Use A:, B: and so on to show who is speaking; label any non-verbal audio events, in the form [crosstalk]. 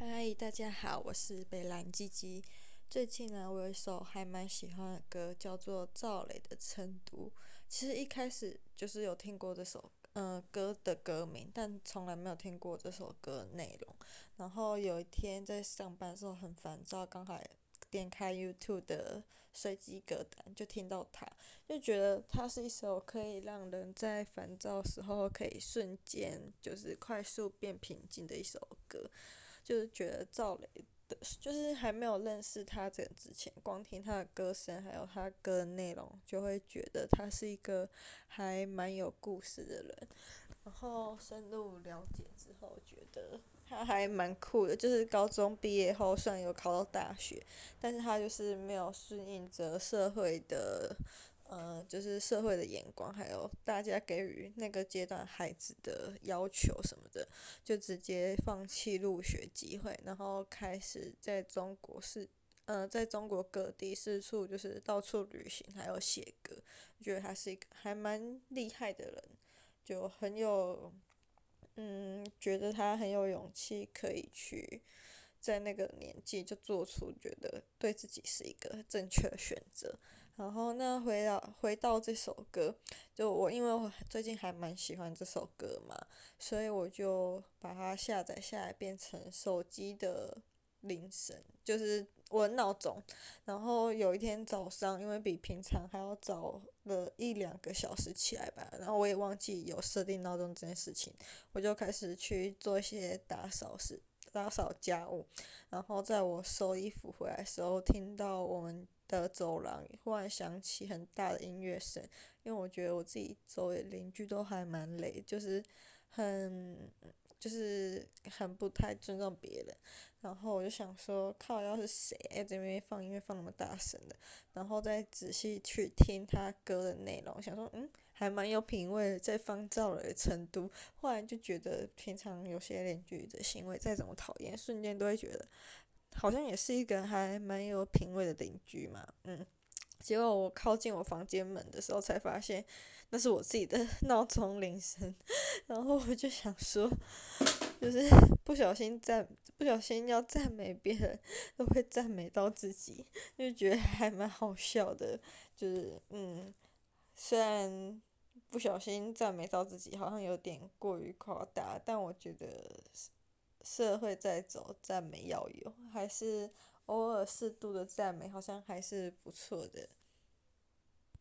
A: 嗨，大家好，我是北蓝鸡鸡。最近呢，我有一首还蛮喜欢的歌，叫做赵雷的《成都》。其实一开始就是有听过这首呃歌的歌名，但从来没有听过这首歌内容。然后有一天在上班的时候很烦躁，刚好点开 YouTube 的随机歌单，就听到它，就觉得它是一首可以让人在烦躁时候可以瞬间就是快速变平静的一首歌。就是觉得赵雷的，就是还没有认识他这个之前，光听他的歌声，还有他歌的内容，就会觉得他是一个还蛮有故事的人。然后深入了解之后，觉得他还蛮酷的。就是高中毕业后，虽然有考到大学，但是他就是没有顺应着社会的。呃，就是社会的眼光，还有大家给予那个阶段孩子的要求什么的，就直接放弃入学机会，然后开始在中国是，呃，在中国各地四处就是到处旅行，还有写歌。觉得他是一个还蛮厉害的人，就很有，嗯，觉得他很有勇气，可以去在那个年纪就做出觉得对自己是一个正确的选择。然后那回到回到这首歌，就我因为我最近还蛮喜欢这首歌嘛，所以我就把它下载下来，变成手机的铃声，就是我的闹钟。然后有一天早上，因为比平常还要早了一两个小时起来吧，然后我也忘记有设定闹钟这件事情，我就开始去做一些打扫事、打扫家务。然后在我收衣服回来的时候，听到我们。的走廊忽然响起很大的音乐声，因为我觉得我自己周围邻居都还蛮累，就是很就是很不太尊重别人。然后我就想说，靠，要是谁在这边放音乐放那么大声的？然后再仔细去听他歌的内容，想说，嗯，还蛮有品味，在放赵雷的成都。后来就觉得，平常有些邻居的行为再怎么讨厌，瞬间都会觉得。好像也是一个还蛮有品味的邻居嘛，嗯，结果我靠近我房间门的时候，才发现那是我自己的 [laughs] 闹钟铃声，然后我就想说，就是不小心赞，不小心要赞美别人，都会赞美到自己，就觉得还蛮好笑的，就是嗯，虽然不小心赞美到自己，好像有点过于夸大，但我觉得。社会在走，赞美要有，还是偶尔适度的赞美，好像还是不错的。